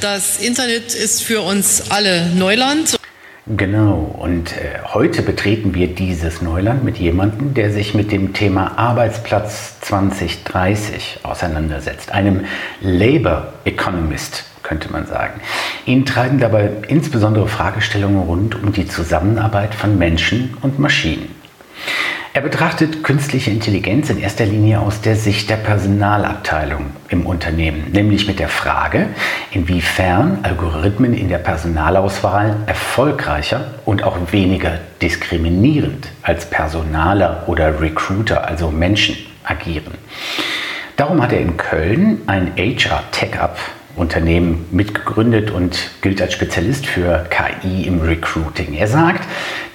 Das Internet ist für uns alle Neuland. Genau, und äh, heute betreten wir dieses Neuland mit jemandem, der sich mit dem Thema Arbeitsplatz 2030 auseinandersetzt, einem Labor Economist könnte man sagen. Ihn treiben dabei insbesondere Fragestellungen rund um die Zusammenarbeit von Menschen und Maschinen. Er betrachtet künstliche Intelligenz in erster Linie aus der Sicht der Personalabteilung im Unternehmen, nämlich mit der Frage, inwiefern Algorithmen in der Personalauswahl erfolgreicher und auch weniger diskriminierend als Personaler oder Recruiter, also Menschen, agieren. Darum hat er in Köln ein HR-Tech-Up Unternehmen mitgegründet und gilt als Spezialist für KI im Recruiting. Er sagt,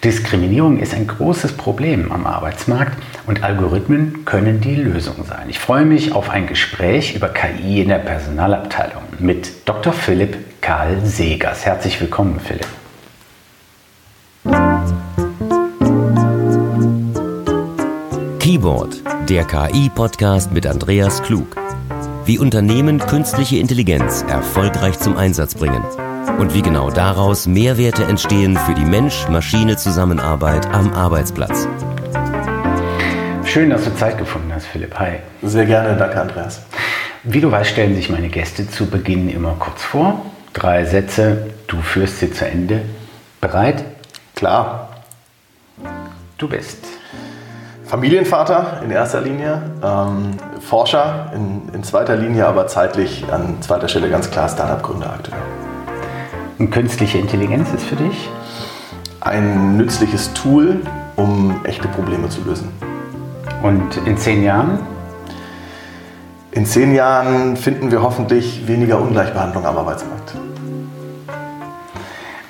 Diskriminierung ist ein großes Problem am Arbeitsmarkt und Algorithmen können die Lösung sein. Ich freue mich auf ein Gespräch über KI in der Personalabteilung mit Dr. Philipp Karl Segers. Herzlich willkommen, Philipp. Keyboard, der KI-Podcast mit Andreas Klug wie Unternehmen künstliche Intelligenz erfolgreich zum Einsatz bringen und wie genau daraus Mehrwerte entstehen für die Mensch-Maschine-Zusammenarbeit am Arbeitsplatz. Schön, dass du Zeit gefunden hast, Philipp. Hi. Sehr gerne, danke Andreas. Wie du weißt, stellen sich meine Gäste zu Beginn immer kurz vor. Drei Sätze, du führst sie zu Ende. Bereit? Klar. Du bist. Familienvater in erster Linie, ähm, Forscher in, in, zweiter Linie, aber zeitlich an zweiter Stelle ganz klar Startup-Gründer aktuell. Und künstliche Intelligenz ist für dich? Ein nützliches Tool, um echte Probleme zu lösen. Und in zehn Jahren? In zehn Jahren finden wir hoffentlich weniger Ungleichbehandlung am Arbeitsmarkt.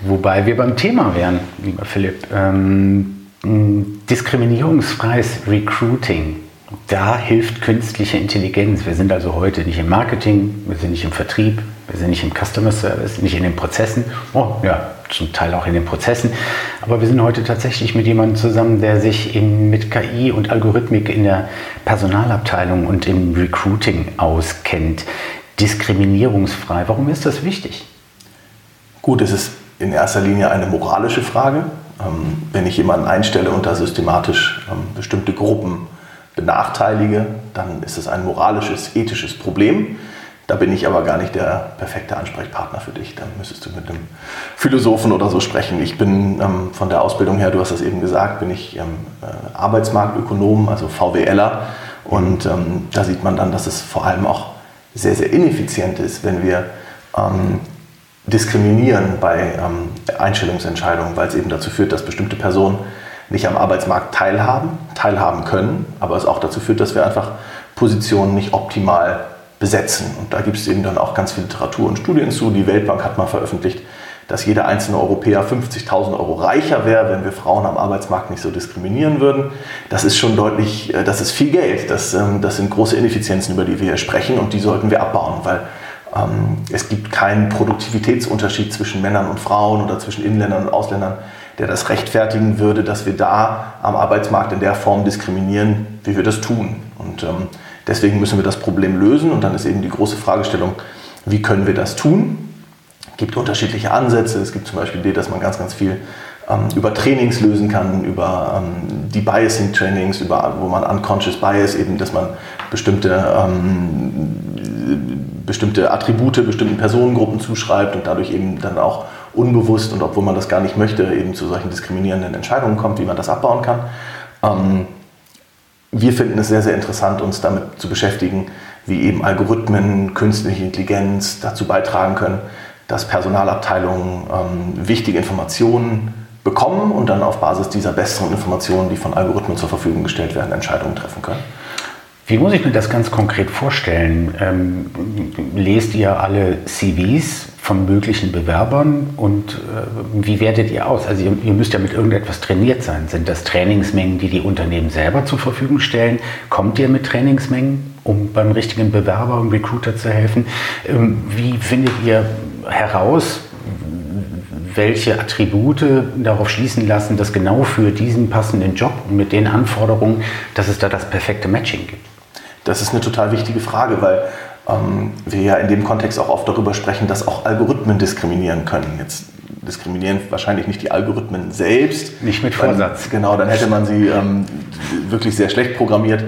Wobei wir beim Thema wären, lieber Philipp. Ähm diskriminierungsfreies Recruiting. Da hilft künstliche Intelligenz. Wir sind also heute nicht im Marketing, wir sind nicht im Vertrieb, wir sind nicht im Customer Service, nicht in den Prozessen. Oh, ja, zum Teil auch in den Prozessen. Aber wir sind heute tatsächlich mit jemandem zusammen, der sich in, mit KI und Algorithmik in der Personalabteilung und im Recruiting auskennt. Diskriminierungsfrei. Warum ist das wichtig? Gut, es ist in erster Linie eine moralische Frage. Ähm, wenn ich jemanden einstelle und da systematisch ähm, bestimmte Gruppen benachteilige, dann ist es ein moralisches, ethisches Problem. Da bin ich aber gar nicht der perfekte Ansprechpartner für dich. Dann müsstest du mit einem Philosophen oder so sprechen. Ich bin ähm, von der Ausbildung her, du hast das eben gesagt, bin ich ähm, äh, Arbeitsmarktökonom, also VWLer. Und ähm, da sieht man dann, dass es vor allem auch sehr, sehr ineffizient ist, wenn wir ähm, diskriminieren bei Einstellungsentscheidungen, weil es eben dazu führt, dass bestimmte Personen nicht am Arbeitsmarkt teilhaben, teilhaben können, aber es auch dazu führt, dass wir einfach Positionen nicht optimal besetzen. Und da gibt es eben dann auch ganz viel Literatur und Studien zu. Die Weltbank hat mal veröffentlicht, dass jeder einzelne Europäer 50.000 Euro reicher wäre, wenn wir Frauen am Arbeitsmarkt nicht so diskriminieren würden. Das ist schon deutlich, äh, das ist viel Geld. Das, ähm, das sind große Ineffizienzen, über die wir hier sprechen und die sollten wir abbauen, weil es gibt keinen Produktivitätsunterschied zwischen Männern und Frauen oder zwischen Inländern und Ausländern, der das rechtfertigen würde, dass wir da am Arbeitsmarkt in der Form diskriminieren, wie wir das tun. Und ähm, deswegen müssen wir das Problem lösen. Und dann ist eben die große Fragestellung, wie können wir das tun? Es gibt unterschiedliche Ansätze. Es gibt zum Beispiel die, dass man ganz, ganz viel ähm, über Trainings lösen kann, über ähm, die Biasing-Trainings, über, wo man Unconscious Bias eben, dass man bestimmte ähm, bestimmte Attribute bestimmten Personengruppen zuschreibt und dadurch eben dann auch unbewusst und obwohl man das gar nicht möchte, eben zu solchen diskriminierenden Entscheidungen kommt, wie man das abbauen kann. Ähm, wir finden es sehr, sehr interessant, uns damit zu beschäftigen, wie eben Algorithmen, künstliche Intelligenz dazu beitragen können, dass Personalabteilungen ähm, wichtige Informationen bekommen und dann auf Basis dieser besseren Informationen, die von Algorithmen zur Verfügung gestellt werden, Entscheidungen treffen können. Wie muss ich mir das ganz konkret vorstellen? Ähm, lest ihr alle CVs von möglichen Bewerbern und äh, wie wertet ihr aus? Also ihr, ihr, müsst ja mit irgendetwas trainiert sein. Sind das Trainingsmengen, die die Unternehmen selber zur Verfügung stellen? Kommt ihr mit Trainingsmengen, um beim richtigen Bewerber, um Recruiter zu helfen? Ähm, wie findet ihr heraus, welche Attribute darauf schließen lassen, dass genau für diesen passenden Job und mit den Anforderungen, dass es da das perfekte Matching gibt? Das ist eine total wichtige Frage, weil ähm, wir ja in dem Kontext auch oft darüber sprechen, dass auch Algorithmen diskriminieren können. Jetzt diskriminieren wahrscheinlich nicht die Algorithmen selbst. Nicht mit Vorsatz. Dann, genau, dann hätte man sie ähm, wirklich sehr schlecht programmiert.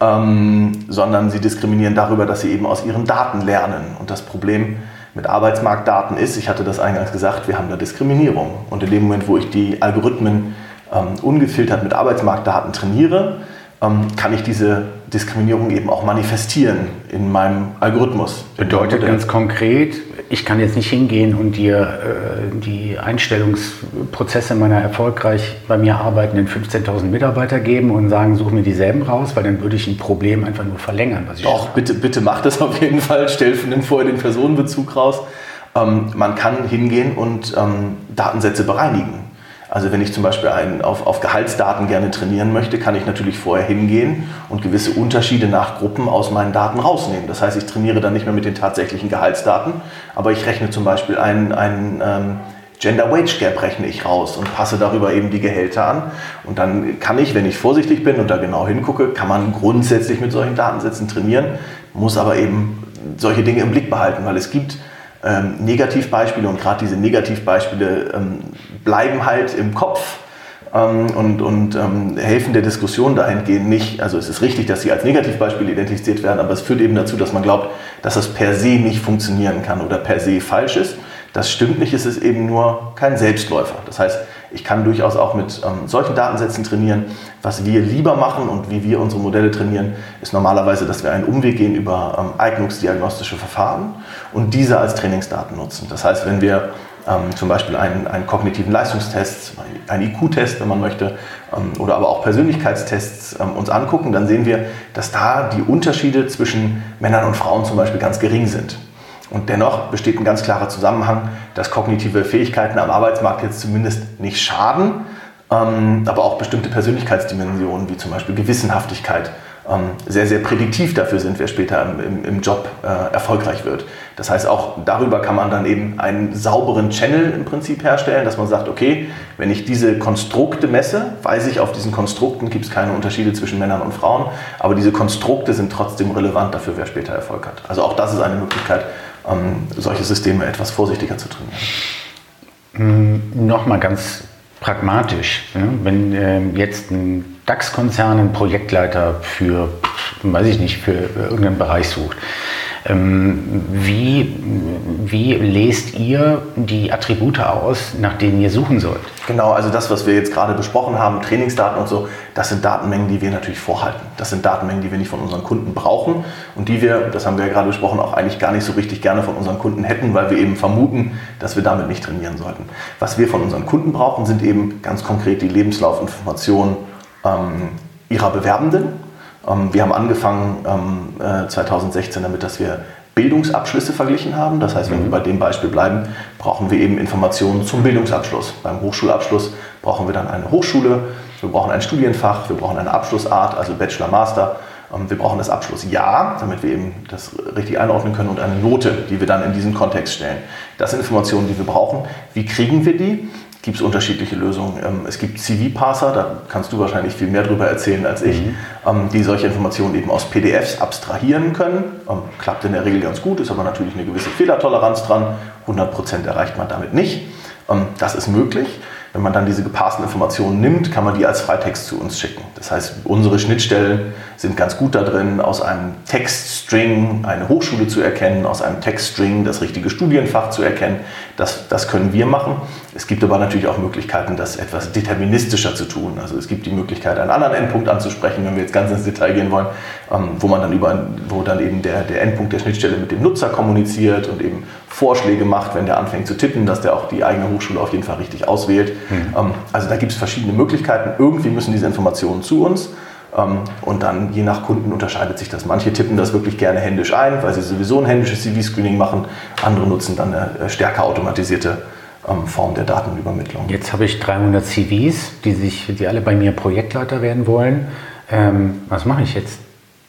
Ähm, sondern sie diskriminieren darüber, dass sie eben aus ihren Daten lernen. Und das Problem mit Arbeitsmarktdaten ist, ich hatte das eingangs gesagt, wir haben da Diskriminierung. Und in dem Moment, wo ich die Algorithmen ähm, ungefiltert mit Arbeitsmarktdaten trainiere, ähm, kann ich diese Diskriminierung eben auch manifestieren in meinem Algorithmus. Bedeutet ganz konkret, ich kann jetzt nicht hingehen und dir äh, die Einstellungsprozesse meiner erfolgreich bei mir arbeitenden 15.000 Mitarbeiter geben und sagen, such mir dieselben raus, weil dann würde ich ein Problem einfach nur verlängern. Was ich Doch, bitte, bitte mach das auf jeden Fall. Stell vorher den Personenbezug raus. Ähm, man kann hingehen und ähm, Datensätze bereinigen. Also wenn ich zum Beispiel einen auf, auf Gehaltsdaten gerne trainieren möchte, kann ich natürlich vorher hingehen und gewisse Unterschiede nach Gruppen aus meinen Daten rausnehmen. Das heißt, ich trainiere dann nicht mehr mit den tatsächlichen Gehaltsdaten, aber ich rechne zum Beispiel einen, einen ähm, Gender Wage Gap rechne ich raus und passe darüber eben die Gehälter an. Und dann kann ich, wenn ich vorsichtig bin und da genau hingucke, kann man grundsätzlich mit solchen Datensätzen trainieren, muss aber eben solche Dinge im Blick behalten, weil es gibt ähm, Negativbeispiele und gerade diese Negativbeispiele ähm, bleiben halt im Kopf ähm, und, und ähm, helfen der Diskussion dahingehend nicht. Also es ist richtig, dass sie als Negativbeispiele identifiziert werden, aber es führt eben dazu, dass man glaubt, dass das per se nicht funktionieren kann oder per se falsch ist. Das stimmt nicht, es ist eben nur kein Selbstläufer. Das heißt, ich kann durchaus auch mit ähm, solchen Datensätzen trainieren. Was wir lieber machen und wie wir unsere Modelle trainieren, ist normalerweise, dass wir einen Umweg gehen über ähm, eignungsdiagnostische Verfahren und diese als Trainingsdaten nutzen. Das heißt, wenn wir ähm, zum Beispiel einen, einen, kognitiven Leistungstest, einen IQ-Test, wenn man möchte, ähm, oder aber auch Persönlichkeitstests ähm, uns angucken, dann sehen wir, dass da die Unterschiede zwischen Männern und Frauen zum Beispiel ganz gering sind. Und dennoch besteht ein ganz klarer Zusammenhang, dass kognitive Fähigkeiten am Arbeitsmarkt jetzt zumindest nicht schaden, ähm, aber auch bestimmte Persönlichkeitsdimensionen wie zum Beispiel Gewissenhaftigkeit ähm, sehr, sehr prädiktiv dafür sind, wer später im, im Job äh, erfolgreich wird. Das heißt, auch darüber kann man dann eben einen sauberen Channel im Prinzip herstellen, dass man sagt, okay, wenn ich diese Konstrukte messe, weiß ich, auf diesen Konstrukten gibt es keine Unterschiede zwischen Männern und Frauen, aber diese Konstrukte sind trotzdem relevant dafür, wer später Erfolg hat. Also auch das ist eine Möglichkeit, solche Systeme etwas vorsichtiger zu trainieren. Hm, Nochmal ganz pragmatisch. Wenn äh, jetzt ein DAX-Konzern einen Projektleiter für, weiß ich nicht, für irgendeinen Bereich sucht, ähm, wie, wie lest ihr die Attribute aus, nach denen ihr suchen sollt? Genau, also das, was wir jetzt gerade besprochen haben, Trainingsdaten und so, das sind Datenmengen, die wir natürlich vorhalten. Das sind Datenmengen, die wir nicht von unseren Kunden brauchen und die wir, das haben wir ja gerade besprochen, auch eigentlich gar nicht so richtig gerne von unseren Kunden hätten, weil wir eben vermuten, dass wir damit nicht trainieren sollten. Was wir von unseren Kunden brauchen, sind eben ganz konkret die Lebenslaufinformationen ähm, ihrer Bewerbenden ähm, wir haben angefangen ähm, 2016 äh, damit, dass wir Bildungsabschlüsse verglichen haben. Das heißt, wenn wir mhm. bei dem Beispiel bleiben, brauchen wir eben Informationen zum Bildungsabschluss. Beim Hochschulabschluss brauchen wir dann eine Hochschule, wir brauchen ein Studienfach, wir brauchen eine Abschlussart, also Bachelor, Master. Ähm, wir brauchen das Abschlussjahr, damit wir eben das richtig einordnen können und eine Note, die wir dann in diesen Kontext stellen. Das sind Informationen, die wir brauchen. Wie kriegen wir die? Gibt es unterschiedliche Lösungen. Ähm, es gibt CV-Parser, da kannst du wahrscheinlich viel mehr darüber erzählen als ich, mhm. Ähm, die solche Informationen eben aus PDFs abstrahieren können. Ähm, klappt in der Regel ganz gut, ist aber natürlich eine gewisse Fehlertoleranz dran. 100% erreicht man damit nicht. Das ist möglich. Wenn man dann diese gepassten Informationen nimmt, kann man die als Freitext zu uns schicken. Das heißt, unsere Schnittstellen sind ganz gut da drin, aus einem Textstring eine Hochschule zu erkennen, aus einem Textstring das richtige Studienfach zu erkennen. Das, das können wir machen. Es gibt aber natürlich auch Möglichkeiten, das etwas deterministischer zu tun. Also es gibt die Möglichkeit, einen anderen Endpunkt anzusprechen, wenn wir jetzt ganz ins Detail gehen wollen, ähm, wo man dann über, wo dann eben der, der Endpunkt der Schnittstelle mit dem Nutzer kommuniziert und eben Vorschläge macht, wenn der anfängt zu tippen, dass der auch die eigene Hochschule auf jeden Fall richtig auswählt. Mhm. Also da gibt es verschiedene Möglichkeiten. Irgendwie müssen diese Informationen zu uns. Ähm, und dann je nach Kunden unterscheidet sich das. Manche tippen das wirklich gerne händisch ein, weil sie sowieso ein händisches CV-Screening machen. Andere nutzen dann eine äh, stärker automatisierte ähm, Form der Datenübermittlung. Jetzt habe ich 300 CVs, die, sich, die alle bei mir Projektleiter werden wollen. Ähm, was mache ich jetzt?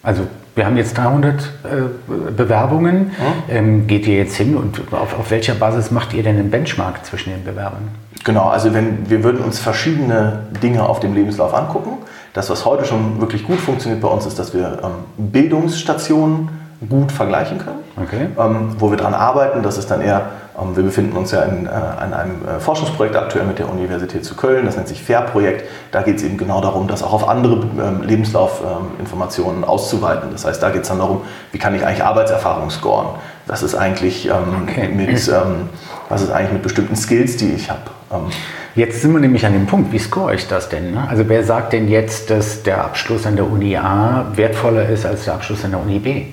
Also wir haben jetzt 300 äh, Bewerbungen. Mhm. Ähm, geht ihr jetzt hin und auf, auf, welcher Basis macht ihr denn einen Benchmark zwischen den Bewerbern? Genau, also wenn, wir würden uns verschiedene Dinge auf dem Lebenslauf angucken. Das, was heute schon wirklich gut funktioniert bei uns, ist, dass wir ähm, Bildungsstationen gut vergleichen können. Okay. Ähm, wo wir daran arbeiten, das ist dann eher, ähm, wir befinden uns ja in, äh, in einem äh, Forschungsprojekt aktuell mit der Universität zu Köln, das nennt sich FAIR-Projekt. Da geht es eben genau darum, das auch auf andere ähm, Lebenslaufinformationen auszuweiten. Das heißt, da geht es dann darum, wie kann ich eigentlich Arbeitserfahrung scoren? Was ist eigentlich, ähm, Okay. mit, ähm, was ist eigentlich mit bestimmten Skills, die ich habe? Ähm, Jetzt sind wir nämlich an dem Punkt, wie score ich das denn? Ne? Also wer sagt denn jetzt, dass der Abschluss an der Uni A wertvoller ist als der Abschluss an der Uni B?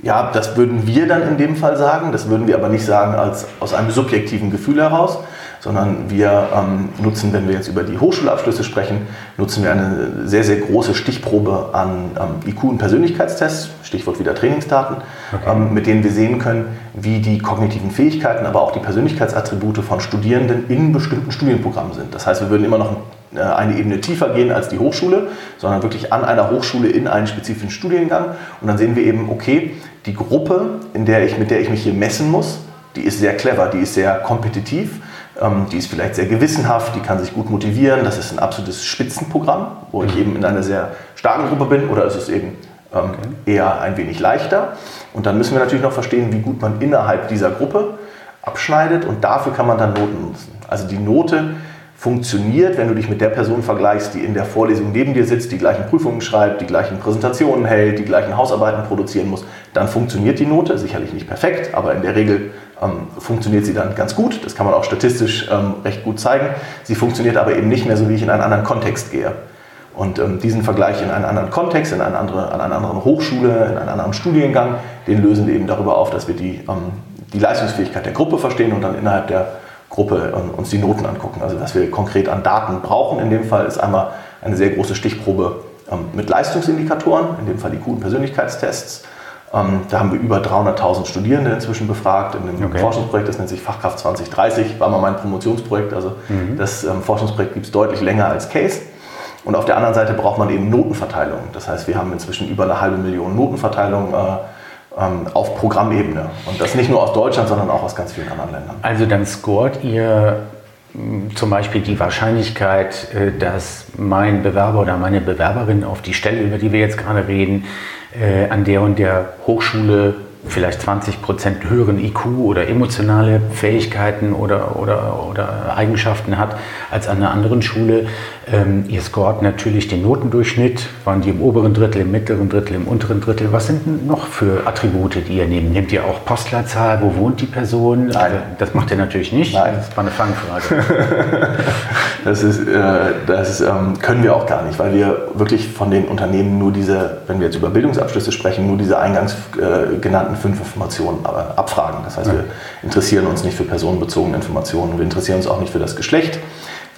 Ja, das würden wir dann in dem Fall sagen. Das würden wir aber nicht sagen als, aus einem subjektiven Gefühl heraus, sondern wir ähm, nutzen, wenn wir jetzt über die Hochschulabschlüsse sprechen, nutzen wir eine sehr, sehr große Stichprobe an ähm, IQ- und Persönlichkeitstests, Stichwort wieder Trainingsdaten, ähm, mit denen wir sehen können, wie die kognitiven Fähigkeiten, aber auch die Persönlichkeitsattribute von Studierenden in bestimmten Studienprogrammen sind. Das heißt, wir würden immer noch äh, eine Ebene tiefer gehen als die Hochschule, sondern wirklich an einer Hochschule in einen spezifischen Studiengang. Und dann sehen wir eben, okay, die Gruppe, in der ich, mit der ich mich hier messen muss, die ist sehr clever, die ist sehr kompetitiv, ähm, die ist vielleicht sehr gewissenhaft, die kann sich gut motivieren. Das ist ein absolutes Spitzenprogramm, wo ich eben in einer sehr starken Gruppe bin oder ist es eben ähm, eher ein wenig leichter. Und dann müssen wir natürlich noch verstehen, wie gut man innerhalb dieser Gruppe abschneidet und dafür kann man dann Noten nutzen. Also die Note funktioniert, wenn du dich mit der Person vergleichst, die in der Vorlesung neben dir sitzt, die gleichen Prüfungen schreibt, die gleichen Präsentationen hält, die gleichen Hausarbeiten produzieren muss, dann funktioniert die Note, sicherlich nicht perfekt, aber in der Regel ähm, funktioniert sie dann ganz gut. Das kann man auch statistisch ähm, recht gut zeigen. Sie funktioniert aber eben nicht mehr so, wie ich in einen anderen Kontext gehe. Und ähm, diesen Vergleich in einen anderen Kontext, in eine andere, an einer anderen Hochschule, in einen anderen Studiengang, den lösen wir eben darüber auf, dass wir die, ähm, die Leistungsfähigkeit der Gruppe verstehen und dann innerhalb der Gruppe uns die Noten angucken. Also was wir konkret an Daten brauchen in dem Fall ist einmal eine sehr große Stichprobe ähm, mit Leistungsindikatoren, in dem Fall die coolen Persönlichkeitstests. Ähm, da haben wir über 300.000 Studierende inzwischen befragt in einem Okay. Forschungsprojekt, das nennt sich Fachkraft 2030, war mal mein Promotionsprojekt. Also das ähm, Forschungsprojekt gibt es deutlich länger als Case. Und auf der anderen Seite braucht man eben Notenverteilung. Das heißt, wir haben inzwischen über eine halbe Million Notenverteilung äh, auf Programmebene. Und das nicht nur aus Deutschland, sondern auch aus ganz vielen anderen Ländern. Also dann scoret ihr mh, zum Beispiel die Wahrscheinlichkeit, äh, dass mein Bewerber oder meine Bewerberin auf die Stelle, über die wir jetzt gerade reden, äh, an der und der Hochschule vielleicht 20 Prozent höheren IQ oder emotionale Fähigkeiten oder, oder, oder Eigenschaften hat als an einer anderen Schule. Ähm, ihr scoret natürlich den Notendurchschnitt, waren die im oberen Drittel, im mittleren Drittel, im unteren Drittel. Was sind denn noch für Attribute, die ihr nehmt? Nehmt ihr auch Postleitzahl, wo wohnt die Person? Nein. Das macht ihr natürlich nicht. Nein. Das war eine Fangfrage. Das, ist, äh, das ähm, können wir auch gar nicht, weil wir wirklich von den Unternehmen nur diese, wenn wir jetzt über Bildungsabschlüsse sprechen, nur diese eingangs äh, genannten fünf Informationen aber abfragen. Das heißt, wir interessieren uns nicht für personenbezogene Informationen, wir interessieren uns auch nicht für das Geschlecht.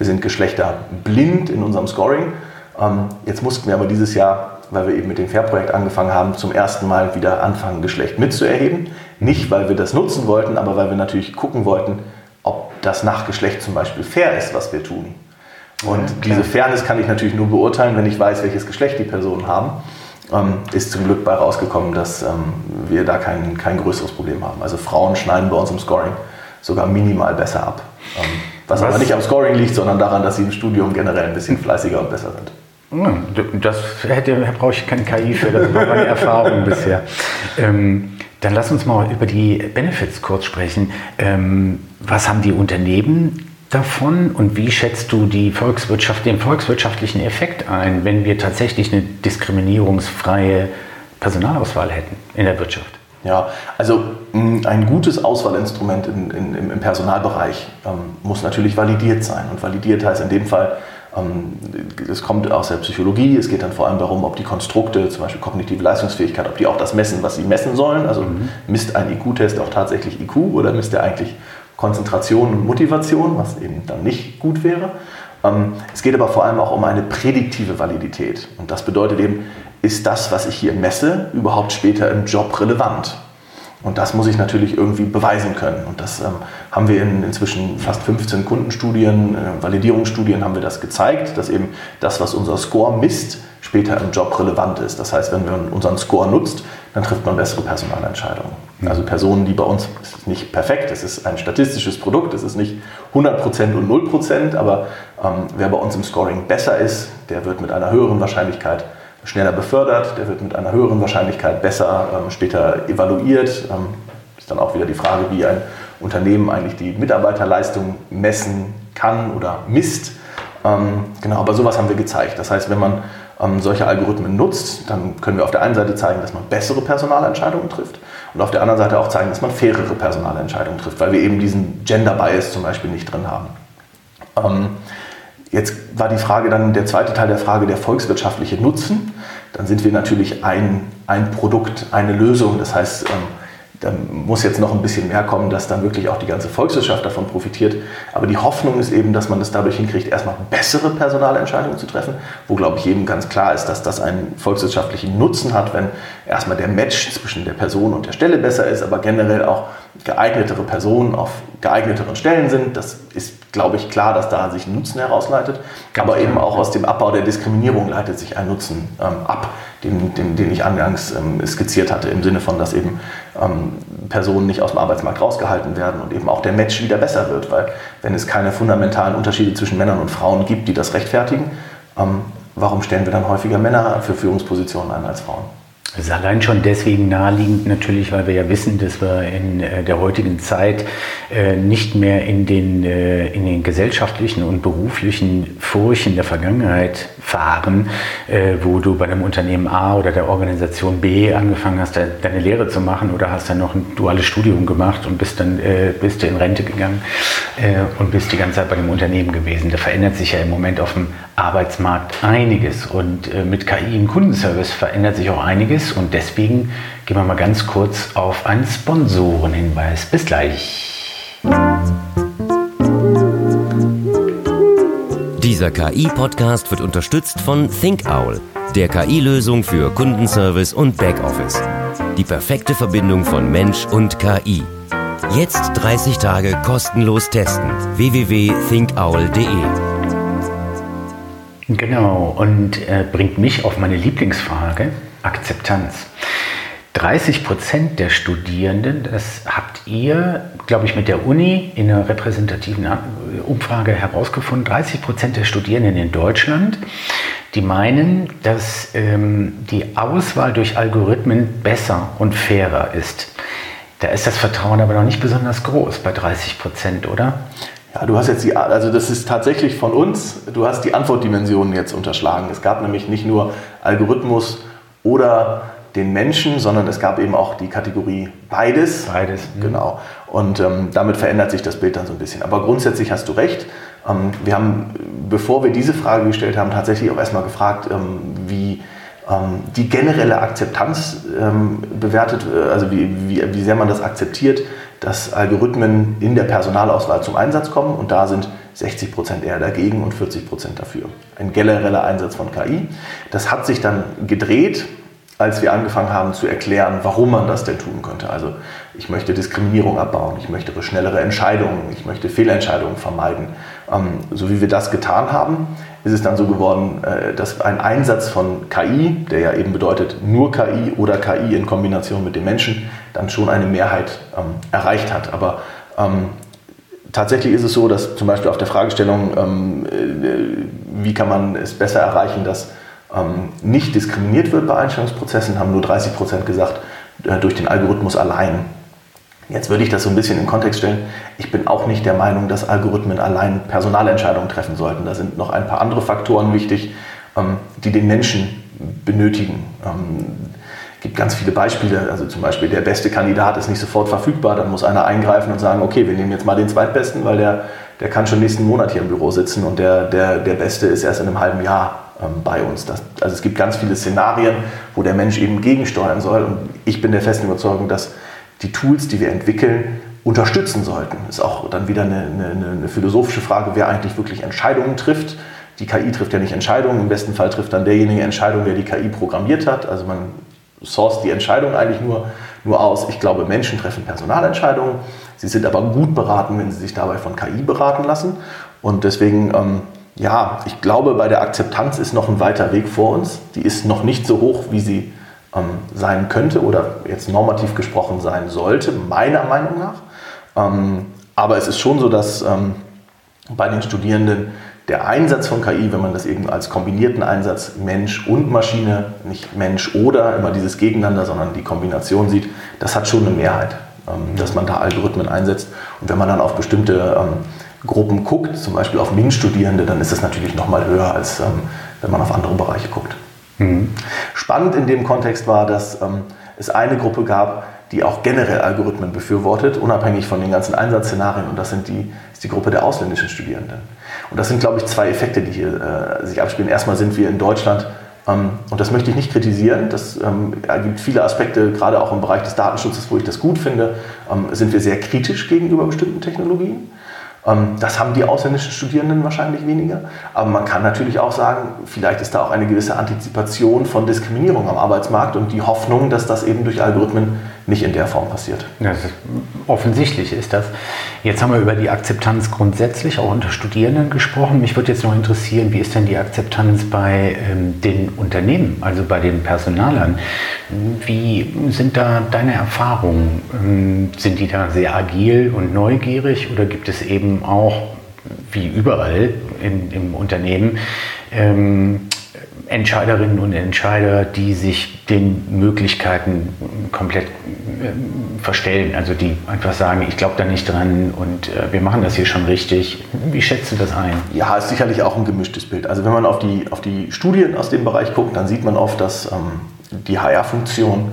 Wir sind geschlechterblind in unserem Scoring. Ähm, jetzt mussten wir aber dieses Jahr, weil wir eben mit dem Fair-Projekt angefangen haben, zum ersten Mal wieder anfangen, Geschlecht mitzuerheben. Nicht, weil wir das nutzen wollten, aber weil wir natürlich gucken wollten, ob das nach Geschlecht zum Beispiel fair ist, was wir tun. Und diese Fairness kann ich natürlich nur beurteilen, wenn ich weiß, welches Geschlecht die Personen haben. Ähm, ist zum Glück bei rausgekommen, dass ähm, wir da kein, kein größeres Problem haben. Also Frauen schneiden bei uns im Scoring sogar minimal besser ab. Ähm, was, Was? aber nicht am Scoring liegt, sondern daran, dass sie im Studium generell ein bisschen fleißiger und besser sind. Das hätte, da brauche ich keine KI für, das war meine Erfahrung bisher. Ähm, dann lass uns mal über die Benefits kurz sprechen. Ähm, was haben die Unternehmen davon und wie schätzt du die Volkswirtschaft, den volkswirtschaftlichen Effekt ein, wenn wir tatsächlich eine diskriminierungsfreie Personalauswahl hätten in der Wirtschaft? Ja, also mh, ein gutes Auswahlinstrument in, in, im- Personalbereich ähm, muss natürlich validiert sein. Und validiert heißt in dem Fall, ähm, es kommt aus der Psychologie, es geht dann vor allem darum, ob die Konstrukte, zum Beispiel kognitive Leistungsfähigkeit, ob die auch das messen, was sie messen sollen. Also misst ein IQ-Test auch tatsächlich IQ oder misst er eigentlich Konzentration und Motivation, was eben dann nicht gut wäre. Ähm, Es geht aber vor allem auch um eine prädiktive Validität. Und das bedeutet eben, ist das, was ich hier messe, überhaupt später im Job relevant? Und das muss ich natürlich irgendwie beweisen können. Und das ähm, haben wir in inzwischen fast 15 Kundenstudien, äh, Validierungsstudien haben wir das gezeigt, dass eben das, was unser Score misst, später im Job relevant ist. Das heißt, wenn man unseren Score nutzt, dann trifft man bessere Personalentscheidungen. Also Personen, die bei uns, ist nicht perfekt, es ist ein statistisches Produkt, es ist nicht 100% und 0%, aber ähm, wer bei uns im Scoring besser ist, der wird mit einer höheren Wahrscheinlichkeit schneller befördert, der wird mit einer höheren Wahrscheinlichkeit besser ähm, später evaluiert. Ähm, ist dann auch wieder die Frage, wie ein Unternehmen eigentlich die Mitarbeiterleistung messen kann oder misst. Ähm, genau, aber sowas haben wir gezeigt. Das heißt, wenn man ähm, solche Algorithmen nutzt, dann können wir auf der einen Seite zeigen, dass man bessere Personalentscheidungen trifft und auf der anderen Seite auch zeigen, dass man fairere Personalentscheidungen trifft, weil wir eben diesen Gender Bias zum Beispiel nicht drin haben. Ähm, jetzt war die Frage dann, der zweite Teil der Frage, der volkswirtschaftliche Nutzen. Dann sind wir natürlich ein, ein Produkt, eine Lösung. Das heißt, ähm, da muss jetzt noch ein bisschen mehr kommen, dass dann wirklich auch die ganze Volkswirtschaft davon profitiert. Aber die Hoffnung ist eben, dass man es dadurch hinkriegt, erstmal bessere Personalentscheidungen zu treffen, wo, glaube ich, jedem ganz klar ist, dass das einen volkswirtschaftlichen Nutzen hat, wenn erstmal der Match zwischen der Person und der Stelle besser ist, aber generell auch geeignetere Personen auf geeigneteren Stellen sind. Das ist, glaube ich, klar, dass da sich ein Nutzen herausleitet. Aber eben auch aus dem Abbau der Diskriminierung leitet sich ein Nutzen ähm, ab, den, den, den, ich angangs ähm, skizziert hatte, im Sinne von, dass eben ähm, Personen nicht aus dem Arbeitsmarkt rausgehalten werden und eben auch der Match wieder besser wird. Weil wenn es keine fundamentalen Unterschiede zwischen Männern und Frauen gibt, die das rechtfertigen, ähm, warum stellen wir dann häufiger Männer für Führungspositionen ein als Frauen? Das ist allein schon deswegen naheliegend natürlich, weil wir ja wissen, dass wir in äh, der heutigen Zeit äh, nicht mehr in den, äh, in den gesellschaftlichen und beruflichen Furchen der Vergangenheit fahren, wo du bei einem Unternehmen A oder der Organisation B angefangen hast, deine Lehre zu machen oder hast dann noch ein duales Studium gemacht und bist dann bist du in Rente gegangen und bist die ganze Zeit bei dem Unternehmen gewesen. Da verändert sich ja im Moment auf dem Arbeitsmarkt einiges und mit KI im Kundenservice verändert sich auch einiges. Und deswegen gehen wir mal ganz kurz auf einen Sponsorenhinweis. Bis gleich. Dieser KI-Podcast wird unterstützt von ThinkOwl, der KI-Lösung für Kundenservice und Backoffice. Die perfekte Verbindung von Mensch und KI. Jetzt 30 Tage kostenlos testen. www.thinkowl.de Genau, und äh, bringt mich auf meine Lieblingsfrage. Akzeptanz. 30 Prozent der Studierenden, das habt ihr, glaube ich, mit der Uni in einer repräsentativen Umfrage herausgefunden, 30 Prozent der Studierenden in Deutschland, die meinen, dass ähm, die Auswahl durch Algorithmen besser und fairer ist. Da ist das Vertrauen aber noch nicht besonders groß bei 30 Prozent, oder? Ja, du hast jetzt die, also das ist tatsächlich von uns, du hast die Antwortdimensionen jetzt unterschlagen. Es gab nämlich nicht nur Algorithmus, oder den Menschen, sondern es gab eben auch die Kategorie beides. Beides. Mhm. Genau. Und ähm, damit verändert sich das Bild dann so ein bisschen. Aber grundsätzlich hast du recht. Ähm, wir haben, bevor wir diese Frage gestellt haben, tatsächlich auch erstmal gefragt, ähm, wie ähm, die generelle Akzeptanz ähm, bewertet, äh, also wie, wie, wie sehr man das akzeptiert, dass Algorithmen in der Personalauswahl zum Einsatz kommen. Und da sind 60 Prozent eher dagegen und 40 Prozent dafür. Ein genereller Einsatz von KI. Das hat sich dann gedreht, als wir angefangen haben zu erklären, warum man das denn tun könnte. Also ich möchte Diskriminierung abbauen, ich möchte schnellere Entscheidungen, ich möchte Fehlentscheidungen vermeiden. Ähm, so wie wir das getan haben, ist es dann so geworden, äh, dass ein Einsatz von KI, der ja eben bedeutet nur KI oder KI in Kombination mit dem Menschen, dann schon eine Mehrheit ähm, erreicht hat. Aber ähm, tatsächlich ist es so, dass zum Beispiel auf der Fragestellung, ähm, äh, wie kann man es besser erreichen, dass ähm, nicht diskriminiert wird bei Einstellungsprozessen, haben nur 30 Prozent gesagt, äh, durch den Algorithmus allein. Jetzt würde ich das so ein bisschen in Kontext stellen. Ich bin auch nicht der Meinung, dass Algorithmen allein Personalentscheidungen treffen sollten. Da sind noch ein paar andere Faktoren wichtig, ähm, die den Menschen benötigen. Ähm, gibt ganz viele Beispiele. Also zum Beispiel der beste Kandidat ist nicht sofort verfügbar. Dann muss einer eingreifen und sagen, okay, wir nehmen jetzt mal den zweitbesten, weil der, der kann schon nächsten Monat hier im Büro sitzen und der, der, der Beste ist erst in einem halben Jahr bei uns. Das, also es gibt ganz viele Szenarien, wo der Mensch eben gegensteuern soll. Und ich bin der festen Überzeugung, dass die Tools, die wir entwickeln, unterstützen sollten. Ist auch dann wieder eine, eine, eine philosophische Frage, wer eigentlich wirklich Entscheidungen trifft. Die KI trifft ja nicht Entscheidungen, im besten Fall trifft dann derjenige Entscheidungen, der die KI programmiert hat. Also man source die Entscheidung eigentlich nur, nur aus. Ich glaube, Menschen treffen Personalentscheidungen. Sie sind aber gut beraten, wenn sie sich dabei von KI beraten lassen. Und deswegen, ähm, ja, ich glaube, bei der Akzeptanz ist noch ein weiter Weg vor uns. Die ist noch nicht so hoch, wie sie ähm, sein könnte oder jetzt normativ gesprochen sein sollte, meiner Meinung nach. Ähm, aber es ist schon so, dass ähm, bei den Studierenden der Einsatz von KI, wenn man das eben als kombinierten Einsatz Mensch und Maschine, nicht Mensch oder immer dieses Gegeneinander, sondern die Kombination sieht, das hat schon eine Mehrheit, ähm, dass man da Algorithmen einsetzt. Und wenn man dann auf bestimmte ähm, Gruppen guckt, zum Beispiel auf MINT-Studierende, dann ist das natürlich noch mal höher, als ähm, wenn man auf andere Bereiche guckt. Mhm. Spannend in dem Kontext war, dass es eine Gruppe gab, die auch generell Algorithmen befürwortet, unabhängig von den ganzen Einsatzszenarien. Und das sind die, ist die Gruppe der ausländischen Studierenden. Und das sind, glaube ich, zwei Effekte, die hier äh, sich abspielen. Erstmal sind wir in Deutschland, ähm, und das möchte ich nicht kritisieren, das ähm, gibt viele Aspekte, gerade auch im Bereich des Datenschutzes, wo ich das gut finde, ähm, sind wir sehr kritisch gegenüber bestimmten Technologien. Ähm, das haben die ausländischen Studierenden wahrscheinlich weniger. Aber man kann natürlich auch sagen, vielleicht ist da auch eine gewisse Antizipation von Diskriminierung am Arbeitsmarkt und die Hoffnung, dass das eben durch Algorithmen nicht in der Form passiert. Ja, ist, offensichtlich ist das. Jetzt haben wir über die Akzeptanz grundsätzlich auch unter Studierenden gesprochen. Mich würde jetzt noch interessieren, wie ist denn die Akzeptanz bei ähm, den Unternehmen, also bei den Personalern? Wie sind da deine Erfahrungen? Ähm, sind die da sehr agil und neugierig oder gibt es eben auch, wie überall in, im Unternehmen, ähm, Entscheiderinnen und Entscheider, die sich den Möglichkeiten komplett äh, verstellen, also die einfach sagen, ich glaube da nicht dran und äh, wir machen das hier schon richtig. Wie schätzt du das ein? Ja, ist sicherlich auch ein gemischtes Bild. Also wenn man auf die, auf die Studien aus dem Bereich guckt, dann sieht man oft, dass ähm, die HR-Funktion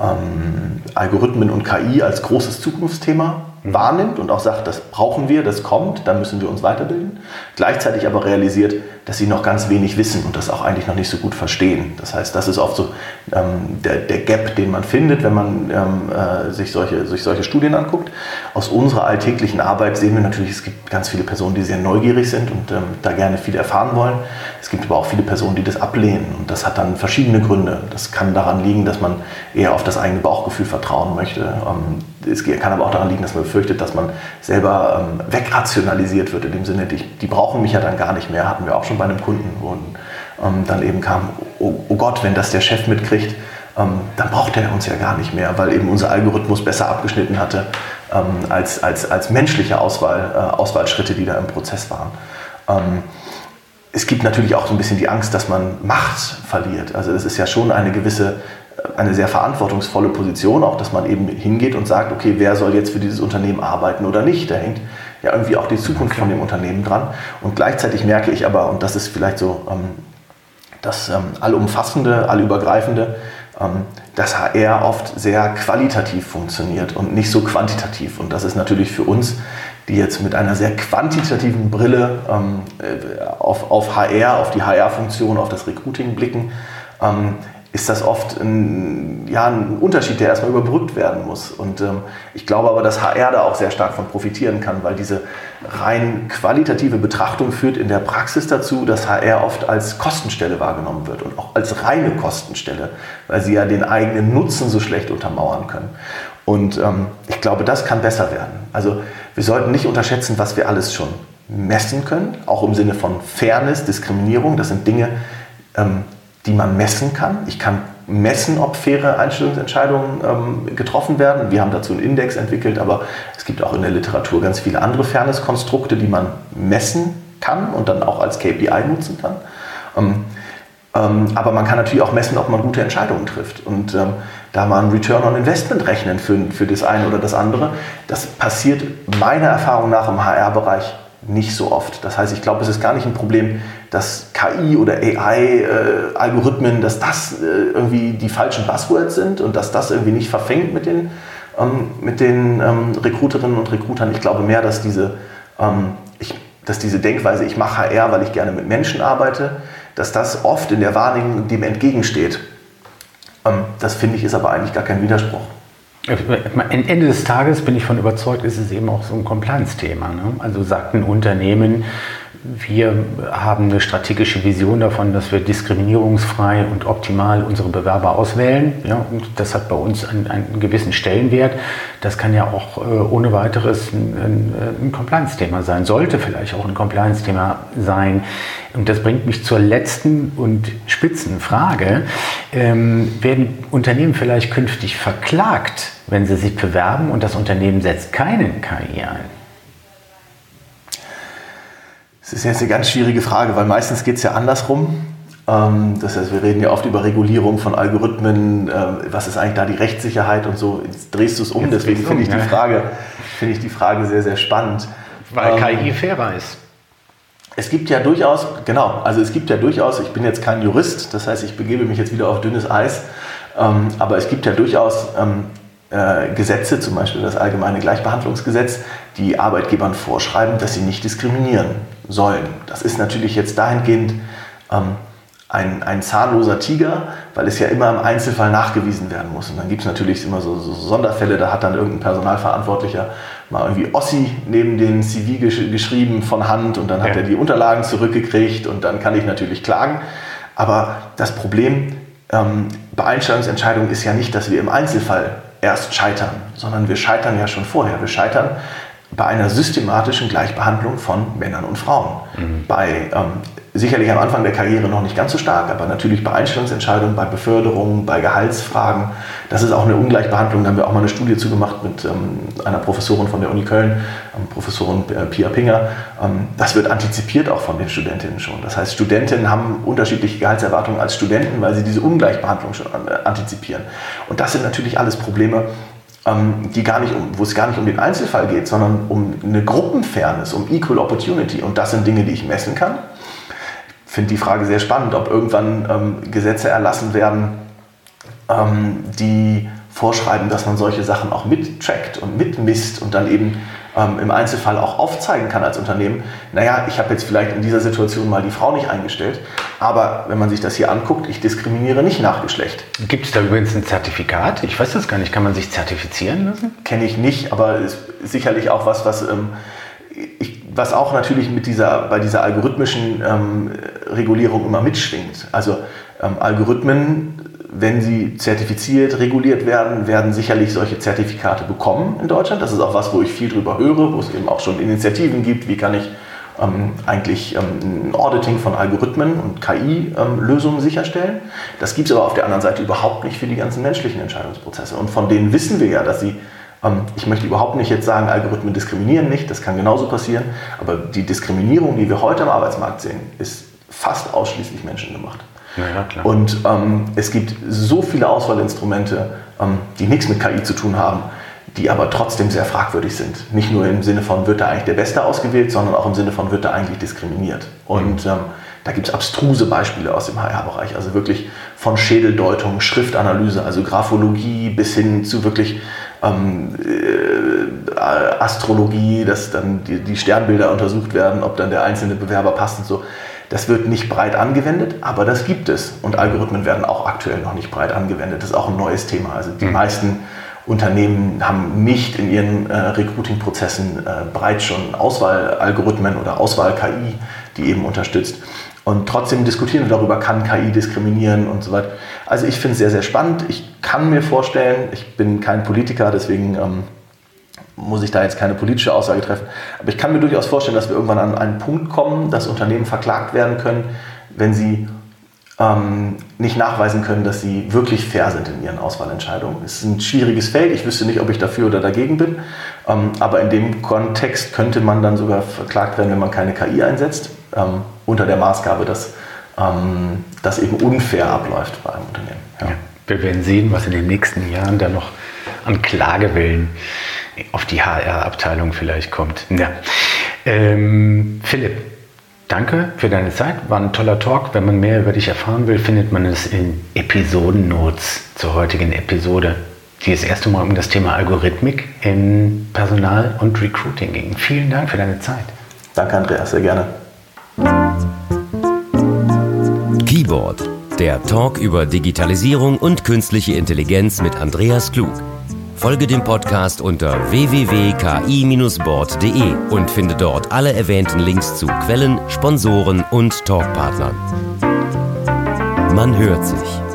ähm, Algorithmen und KI als großes Zukunftsthema wahrnimmt und auch sagt, das brauchen wir, das kommt, da müssen wir uns weiterbilden. Gleichzeitig aber realisiert, dass sie noch ganz wenig wissen und das auch eigentlich noch nicht so gut verstehen. Das heißt, das ist oft so ähm, der, der, Gap, den man findet, wenn man ähm, äh, sich, solche, sich solche Studien anguckt. Aus unserer alltäglichen Arbeit sehen wir natürlich, es gibt ganz viele Personen, die sehr neugierig sind und ähm, da gerne viel erfahren wollen. Es gibt aber auch viele Personen, die das ablehnen und das hat dann verschiedene Gründe. Das kann daran liegen, dass man eher auf das eigene Bauchgefühl vertrauen möchte. Ähm, es kann aber auch daran liegen, dass man befürchtet, dass man selber ähm, wegrationalisiert wird, in dem Sinne, die, die, brauchen mich ja dann gar nicht mehr, hatten wir auch schon bei einem Kunden, wo ähm, dann eben kam, oh, oh, Gott, wenn das der Chef mitkriegt, ähm, dann braucht er uns ja gar nicht mehr, weil eben unser Algorithmus besser abgeschnitten hatte ähm, als, als, als menschliche Auswahl, äh, Auswahlschritte, die da im Prozess waren ähm, es gibt natürlich auch so ein bisschen die Angst, dass man Macht verliert. Also es ist ja schon eine gewisse eine sehr verantwortungsvolle Position, auch dass man eben hingeht und sagt, okay, wer soll jetzt für dieses Unternehmen arbeiten oder nicht. Da hängt ja irgendwie auch die Zukunft von dem Unternehmen dran. Und gleichzeitig merke ich aber, und das ist vielleicht so ähm, das ähm, allumfassende, allübergreifende, ähm, dass HR oft sehr qualitativ funktioniert und nicht so quantitativ. Und das ist natürlich für uns, die jetzt mit einer sehr quantitativen Brille ähm, äh, auf, auf HR, auf die HR-Funktion, auf das Recruiting blicken, ähm, ist das oft ein, ja, ein Unterschied, der erstmal überbrückt werden muss. Und ähm, ich glaube aber, dass HR da auch sehr stark von profitieren kann, weil diese rein qualitative Betrachtung führt in der Praxis dazu, dass HR oft als Kostenstelle wahrgenommen wird und auch als reine Kostenstelle, weil sie ja den eigenen Nutzen so schlecht untermauern können. Und ähm, ich glaube, das kann besser werden. Also wir sollten nicht unterschätzen, was wir alles schon messen können, auch im Sinne von Fairness, Diskriminierung. Das sind Dinge, ähm, die man messen kann. Ich kann messen, ob faire Einstellungsentscheidungen ähm, getroffen werden. Wir haben dazu einen Index entwickelt, aber es gibt auch in der Literatur ganz viele andere Fairness-Konstrukte, die man messen kann und dann auch als KPI nutzen kann. Ähm, ähm, aber man kann natürlich auch messen, ob man gute Entscheidungen trifft. Und ähm, da mal ein Return on Investment rechnen für, für das eine oder das andere. Das passiert meiner Erfahrung nach im HR-Bereich nicht so oft. Das heißt, ich glaube, es ist gar nicht ein Problem, dass KI oder AI-Algorithmen, äh, dass das äh, irgendwie die falschen Buzzwords sind und dass das irgendwie nicht verfängt mit den, ähm, mit den ähm, Recruiterinnen und Recruitern. Ich glaube mehr, dass diese, ähm, ich, dass diese Denkweise, ich mache HR, weil ich gerne mit Menschen arbeite, dass das oft in der Wahrnehmung dem entgegensteht. Ähm, das finde ich ist aber eigentlich gar kein Widerspruch. Am Ende des Tages bin ich von überzeugt, ist es eben auch so ein Compliance-Thema. Ne? Also sagt ein Unternehmen, wir haben eine strategische Vision davon, dass wir diskriminierungsfrei und optimal unsere Bewerber auswählen. Ja, und das hat bei uns einen, einen gewissen Stellenwert. Das kann ja auch äh, ohne weiteres ein, ein, ein Compliance-Thema sein, sollte vielleicht auch ein Compliance-Thema sein. Und das bringt mich zur letzten und spitzen Frage. Ähm, werden Unternehmen vielleicht künftig verklagt, wenn sie sich bewerben und das Unternehmen setzt keinen KI ein? Das ist jetzt eine ganz schwierige Frage, weil meistens geht es ja andersrum. Ähm, das heißt, wir reden ja oft über Regulierung von Algorithmen, ähm, was ist eigentlich da die Rechtssicherheit und so. Jetzt drehst du es um, Jetzt deswegen finde ich, die Frage, find ich die Frage sehr, sehr spannend. Weil ähm, KI fairer ist. Es gibt ja durchaus, genau, also es gibt ja durchaus, ich bin jetzt kein Jurist, das heißt, ich begebe mich jetzt wieder auf dünnes Eis, ähm, aber es gibt ja durchaus ähm, äh, Gesetze, zum Beispiel das Allgemeine Gleichbehandlungsgesetz, die Arbeitgebern vorschreiben, dass sie nicht diskriminieren sollen. Das ist natürlich jetzt dahingehend ähm, ein, ein zahnloser Tiger, weil es ja immer im Einzelfall nachgewiesen werden muss. Und dann gibt es natürlich immer so, so, Sonderfälle, da hat dann irgendein Personalverantwortlicher mal irgendwie Ossi neben den CV gesch geschrieben von Hand und dann hat ja. er die Unterlagen zurückgekriegt und dann kann ich natürlich klagen. Aber das Problem ähm, bei Einstellungsentscheidungen ist ja nicht, dass wir im Einzelfall erst scheitern, sondern wir scheitern ja schon vorher. Wir scheitern bei einer systematischen Gleichbehandlung von Männern und Frauen. Mhm. Bei ähm, sicherlich am Anfang der Karriere noch nicht ganz so stark, aber natürlich bei Einstellungsentscheidungen, bei Beförderungen, bei Gehaltsfragen. Das ist auch eine Ungleichbehandlung. Da haben wir auch mal eine Studie zugemacht mit ähm, einer Professorin von der Uni Köln, ähm, Professorin äh, Pia Pinger. Ähm, das wird antizipiert auch von den Studentinnen schon. Das heißt, Studentinnen haben unterschiedliche Gehaltserwartungen als Studenten, weil sie diese Ungleichbehandlung schon äh, antizipieren. Und das sind natürlich alles Probleme, die gar nicht wo es gar nicht um den Einzelfall geht, sondern um eine Gruppenfairness, um Equal Opportunity. Und das sind Dinge, die ich messen kann finde die Frage sehr spannend, ob irgendwann ähm, Gesetze erlassen werden, ähm, die vorschreiben, dass man solche Sachen auch mittrackt und mitmisst und dann eben ähm, im Einzelfall auch aufzeigen kann als Unternehmen, naja, ich habe jetzt vielleicht in dieser Situation mal die Frau nicht eingestellt, aber wenn man sich das hier anguckt, ich diskriminiere nicht nach Geschlecht. Gibt es da übrigens ein Zertifikat? Ich weiß das gar nicht. Kann man sich zertifizieren lassen? Kenne ich nicht, aber ist sicherlich auch was, was ähm, ich was auch natürlich mit dieser, bei dieser algorithmischen ähm, Regulierung immer mitschwingt. Also ähm, Algorithmen, wenn sie zertifiziert, reguliert werden, werden sicherlich solche Zertifikate bekommen in Deutschland. Das ist auch was, wo ich viel drüber höre, wo es eben auch schon Initiativen gibt, wie kann ich ähm, eigentlich ähm, ein Auditing von Algorithmen und KI-Lösungen ähm, sicherstellen. Das gibt es aber auf der anderen Seite überhaupt nicht für die ganzen menschlichen Entscheidungsprozesse. Und von denen wissen wir ja, dass sie ähm, ich möchte überhaupt nicht jetzt sagen, Algorithmen diskriminieren nicht, das kann genauso passieren, aber die Diskriminierung, die wir heute am Arbeitsmarkt sehen, ist fast ausschließlich menschengemacht. Ja. Und ähm, es gibt so viele Auswahlinstrumente, ähm, die nichts mit KI zu tun haben, die aber trotzdem sehr fragwürdig sind. Nicht nur im Sinne von, wird da eigentlich der Beste ausgewählt, sondern auch im Sinne von, wird da eigentlich diskriminiert. Und ähm, da gibt es abstruse Beispiele aus dem HR-Bereich, also wirklich von Schädeldeutung, Schriftanalyse, also Graphologie bis hin zu wirklich ähm, äh, Astrologie, dass dann die, die, Sternbilder untersucht werden, ob dann der einzelne Bewerber passt und so. Das wird nicht breit angewendet, aber das gibt es. Und Algorithmen werden auch aktuell noch nicht breit angewendet. Das ist auch ein neues Thema. Also die mhm. meisten Unternehmen haben nicht in ihren äh, Recruiting-Prozessen äh, bereits schon Auswahlalgorithmen oder Auswahl-KI, die eben unterstützt. Und trotzdem diskutieren wir darüber, kann KI diskriminieren und so weiter. Also ich finde es sehr, sehr spannend. Ich kann mir vorstellen, ich bin kein Politiker, deswegen ähm, muss ich da jetzt keine politische Aussage treffen, aber ich kann mir durchaus vorstellen, dass wir irgendwann an einen Punkt kommen, dass Unternehmen verklagt werden können, wenn sie ähm, nicht nachweisen können, dass sie wirklich fair sind in ihren Auswahlentscheidungen. Es ist ein schwieriges Feld. Ich wüsste nicht, ob ich dafür oder dagegen bin. Ähm, aber in dem Kontext könnte man dann sogar verklagt werden, wenn man keine KI einsetzt, ähm, unter der Maßgabe, dass ähm, das eben unfair abläuft bei einem Unternehmen. Ja. Ja, wir werden sehen, was in den nächsten Jahren da noch an Klagewellen auf die HR-Abteilung vielleicht kommt. Ja. Ähm, Philipp, Danke für deine Zeit. War ein toller Talk. Wenn man mehr über dich erfahren will, findet man es in Episodennotes zur heutigen Episode, die das erste Mal um das Thema Algorithmik in Personal und Recruiting ging. Vielen Dank für deine Zeit. Danke, Andreas, sehr gerne. Keyboard, der Talk über Digitalisierung und künstliche Intelligenz mit Andreas Klug. Folge dem Podcast unter www.ki-board.de und finde dort alle erwähnten Links zu Quellen, Sponsoren und Talkpartnern. Man hört sich.